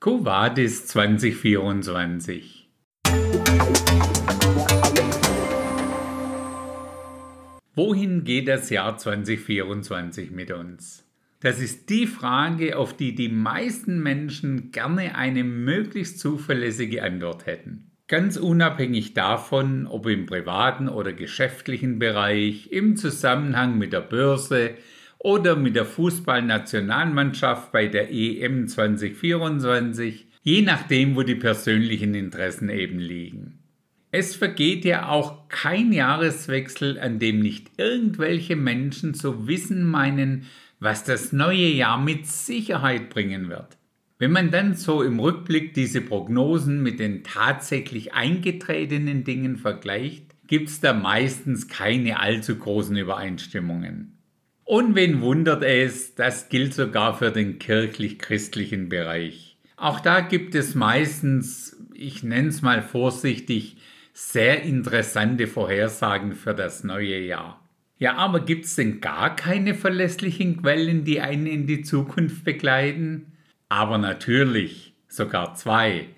Covadis 2024 Wohin geht das Jahr 2024 mit uns? Das ist die Frage, auf die die meisten Menschen gerne eine möglichst zuverlässige Antwort hätten. Ganz unabhängig davon, ob im privaten oder geschäftlichen Bereich, im Zusammenhang mit der Börse, oder mit der Fußballnationalmannschaft bei der EM 2024, je nachdem, wo die persönlichen Interessen eben liegen. Es vergeht ja auch kein Jahreswechsel, an dem nicht irgendwelche Menschen zu wissen meinen, was das neue Jahr mit Sicherheit bringen wird. Wenn man dann so im Rückblick diese Prognosen mit den tatsächlich eingetretenen Dingen vergleicht, gibt es da meistens keine allzu großen Übereinstimmungen. Und wen wundert es, das gilt sogar für den kirchlich-christlichen Bereich. Auch da gibt es meistens, ich nenne es mal vorsichtig, sehr interessante Vorhersagen für das neue Jahr. Ja, aber gibt es denn gar keine verlässlichen Quellen, die einen in die Zukunft begleiten? Aber natürlich, sogar zwei.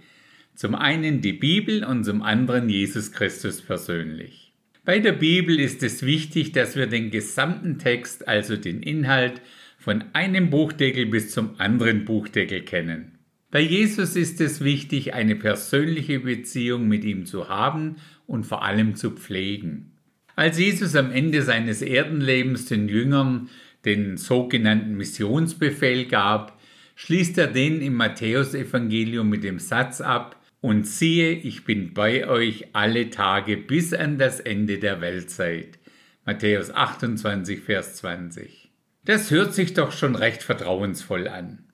Zum einen die Bibel und zum anderen Jesus Christus persönlich. Bei der Bibel ist es wichtig, dass wir den gesamten Text, also den Inhalt, von einem Buchdeckel bis zum anderen Buchdeckel kennen. Bei Jesus ist es wichtig, eine persönliche Beziehung mit ihm zu haben und vor allem zu pflegen. Als Jesus am Ende seines Erdenlebens den Jüngern den sogenannten Missionsbefehl gab, schließt er den im Matthäusevangelium mit dem Satz ab, und siehe, ich bin bei euch alle Tage bis an das Ende der Weltzeit. Matthäus 28, Vers 20. Das hört sich doch schon recht vertrauensvoll an.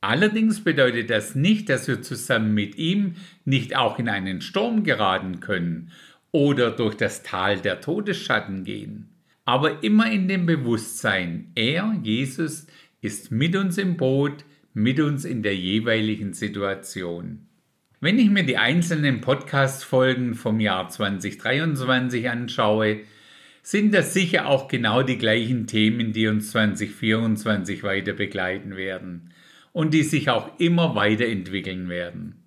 Allerdings bedeutet das nicht, dass wir zusammen mit ihm nicht auch in einen Sturm geraten können oder durch das Tal der Todesschatten gehen. Aber immer in dem Bewusstsein, er, Jesus, ist mit uns im Boot, mit uns in der jeweiligen Situation. Wenn ich mir die einzelnen Podcast-Folgen vom Jahr 2023 anschaue, sind das sicher auch genau die gleichen Themen, die uns 2024 weiter begleiten werden und die sich auch immer weiterentwickeln werden.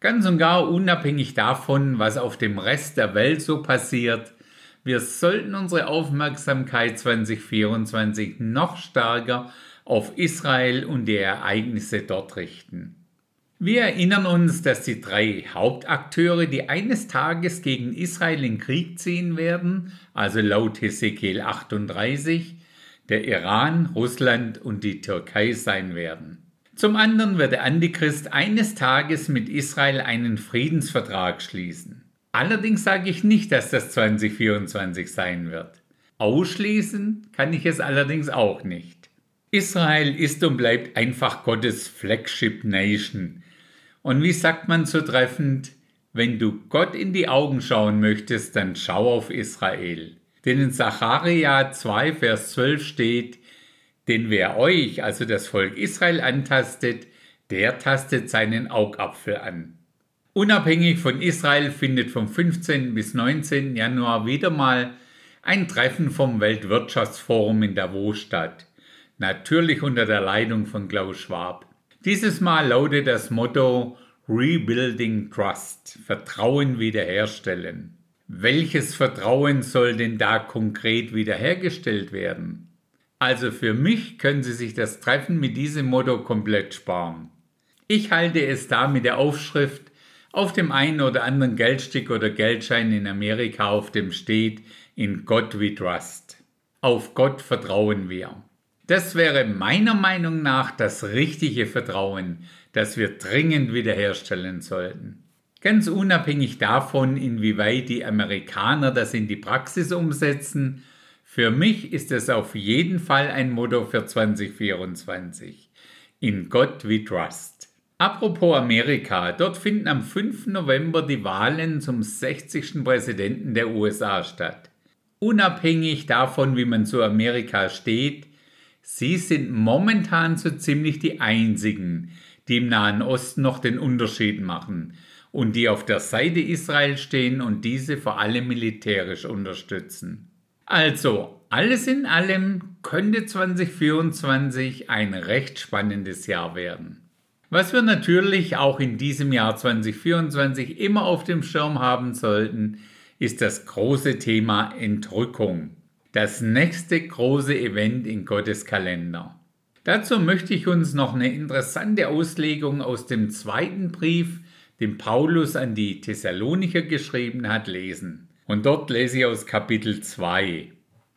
Ganz und gar unabhängig davon, was auf dem Rest der Welt so passiert, wir sollten unsere Aufmerksamkeit 2024 noch stärker auf Israel und die Ereignisse dort richten. Wir erinnern uns, dass die drei Hauptakteure, die eines Tages gegen Israel in Krieg ziehen werden, also laut Hesekiel 38, der Iran, Russland und die Türkei sein werden. Zum anderen wird der Antichrist eines Tages mit Israel einen Friedensvertrag schließen. Allerdings sage ich nicht, dass das 2024 sein wird. Ausschließen kann ich es allerdings auch nicht. Israel ist und bleibt einfach Gottes Flagship Nation, und wie sagt man so treffend, wenn du Gott in die Augen schauen möchtest, dann schau auf Israel. Denn in Zacharia 2, Vers 12 steht, denn wer euch, also das Volk Israel, antastet, der tastet seinen Augapfel an. Unabhängig von Israel findet vom 15. bis 19. Januar wieder mal ein Treffen vom Weltwirtschaftsforum in Davos statt. Natürlich unter der Leitung von Klaus Schwab. Dieses Mal lautet das Motto Rebuilding Trust, Vertrauen wiederherstellen. Welches Vertrauen soll denn da konkret wiederhergestellt werden? Also für mich können Sie sich das Treffen mit diesem Motto komplett sparen. Ich halte es da mit der Aufschrift auf dem einen oder anderen Geldstück oder Geldschein in Amerika, auf dem steht In God we trust. Auf Gott vertrauen wir. Das wäre meiner Meinung nach das richtige Vertrauen, das wir dringend wiederherstellen sollten. Ganz unabhängig davon, inwieweit die Amerikaner das in die Praxis umsetzen, für mich ist es auf jeden Fall ein Motto für 2024. In Gott we trust. Apropos Amerika, dort finden am 5. November die Wahlen zum 60. Präsidenten der USA statt. Unabhängig davon, wie man zu Amerika steht, Sie sind momentan so ziemlich die einzigen, die im Nahen Osten noch den Unterschied machen und die auf der Seite Israel stehen und diese vor allem militärisch unterstützen. Also, alles in allem könnte 2024 ein recht spannendes Jahr werden. Was wir natürlich auch in diesem Jahr 2024 immer auf dem Schirm haben sollten, ist das große Thema Entrückung. Das nächste große Event in Gottes Kalender. Dazu möchte ich uns noch eine interessante Auslegung aus dem zweiten Brief, den Paulus an die Thessalonicher geschrieben hat, lesen. Und dort lese ich aus Kapitel 2.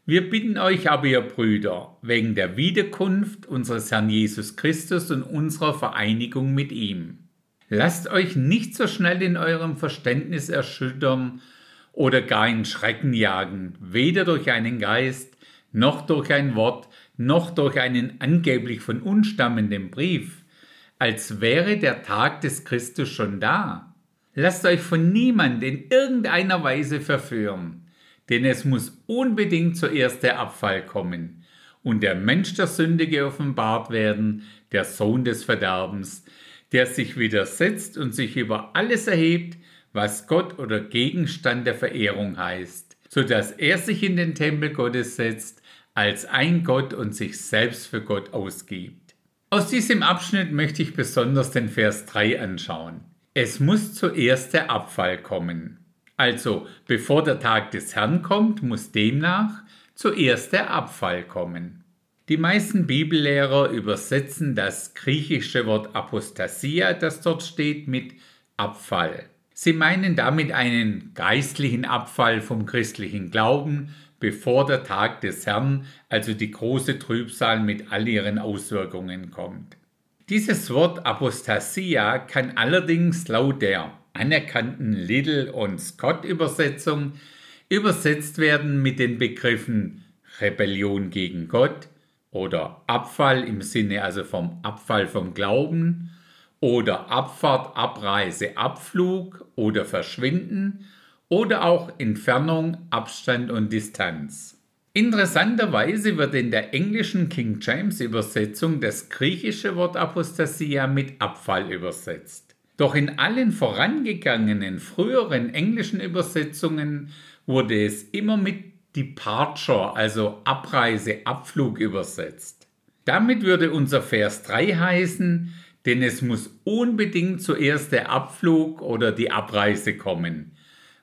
Wir bitten euch aber, ihr Brüder, wegen der Wiederkunft unseres Herrn Jesus Christus und unserer Vereinigung mit ihm. Lasst euch nicht so schnell in eurem Verständnis erschüttern oder gar in Schrecken jagen, weder durch einen Geist, noch durch ein Wort, noch durch einen angeblich von uns stammenden Brief, als wäre der Tag des Christus schon da. Lasst euch von niemand in irgendeiner Weise verführen, denn es muss unbedingt zuerst der Abfall kommen und der Mensch der Sünde geoffenbart werden, der Sohn des Verderbens, der sich widersetzt und sich über alles erhebt, was Gott oder Gegenstand der Verehrung heißt, so dass er sich in den Tempel Gottes setzt als ein Gott und sich selbst für Gott ausgibt. Aus diesem Abschnitt möchte ich besonders den Vers 3 anschauen. Es muss zuerst der Abfall kommen. Also, bevor der Tag des Herrn kommt, muss demnach zuerst der Abfall kommen. Die meisten Bibellehrer übersetzen das griechische Wort Apostasia, das dort steht, mit Abfall. Sie meinen damit einen geistlichen Abfall vom christlichen Glauben, bevor der Tag des Herrn, also die große Trübsal mit all ihren Auswirkungen kommt. Dieses Wort Apostasia kann allerdings laut der anerkannten Little und Scott Übersetzung übersetzt werden mit den Begriffen Rebellion gegen Gott oder Abfall im Sinne also vom Abfall vom Glauben oder Abfahrt, Abreise, Abflug oder Verschwinden oder auch Entfernung, Abstand und Distanz. Interessanterweise wird in der englischen King James Übersetzung das griechische Wort Apostasia mit Abfall übersetzt. Doch in allen vorangegangenen früheren englischen Übersetzungen wurde es immer mit Departure, also Abreise, Abflug übersetzt. Damit würde unser Vers 3 heißen, denn es muss unbedingt zuerst der Abflug oder die Abreise kommen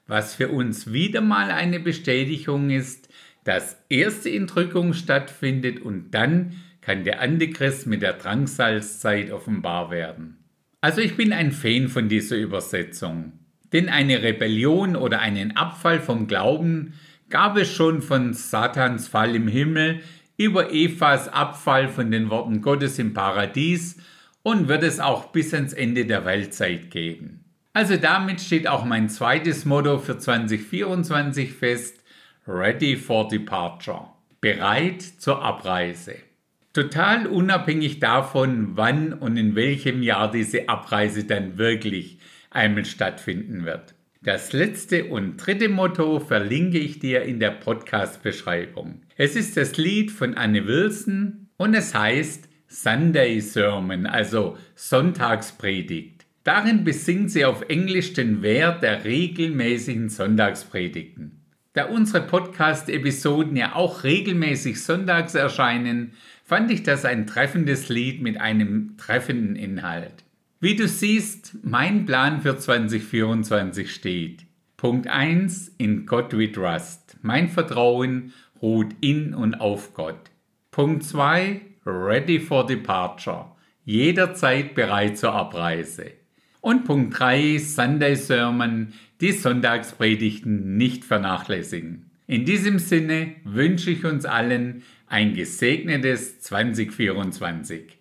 was für uns wieder mal eine Bestätigung ist, dass erste Entrückung stattfindet und dann kann der Antichrist mit der Drangsalzzeit offenbar werden. Also ich bin ein Fan von dieser Übersetzung. Denn eine Rebellion oder einen Abfall vom Glauben gab es schon von Satans Fall im Himmel über Evas Abfall von den Worten Gottes im Paradies und wird es auch bis ans Ende der Weltzeit geben. Also damit steht auch mein zweites Motto für 2024 fest, Ready for Departure, bereit zur Abreise. Total unabhängig davon, wann und in welchem Jahr diese Abreise dann wirklich einmal stattfinden wird. Das letzte und dritte Motto verlinke ich dir in der Podcast-Beschreibung. Es ist das Lied von Anne Wilson und es heißt Sunday Sermon, also Sonntagspredigt. Darin besingt sie auf Englisch den Wert der regelmäßigen Sonntagspredigten. Da unsere Podcast-Episoden ja auch regelmäßig sonntags erscheinen, fand ich das ein treffendes Lied mit einem treffenden Inhalt. Wie du siehst, mein Plan für 2024 steht. Punkt 1. In Gott we trust. Mein Vertrauen ruht in und auf Gott. Punkt 2. Ready for departure. Jederzeit bereit zur Abreise. Und Punkt 3, Sunday Sermon, die Sonntagspredigten nicht vernachlässigen. In diesem Sinne wünsche ich uns allen ein gesegnetes 2024.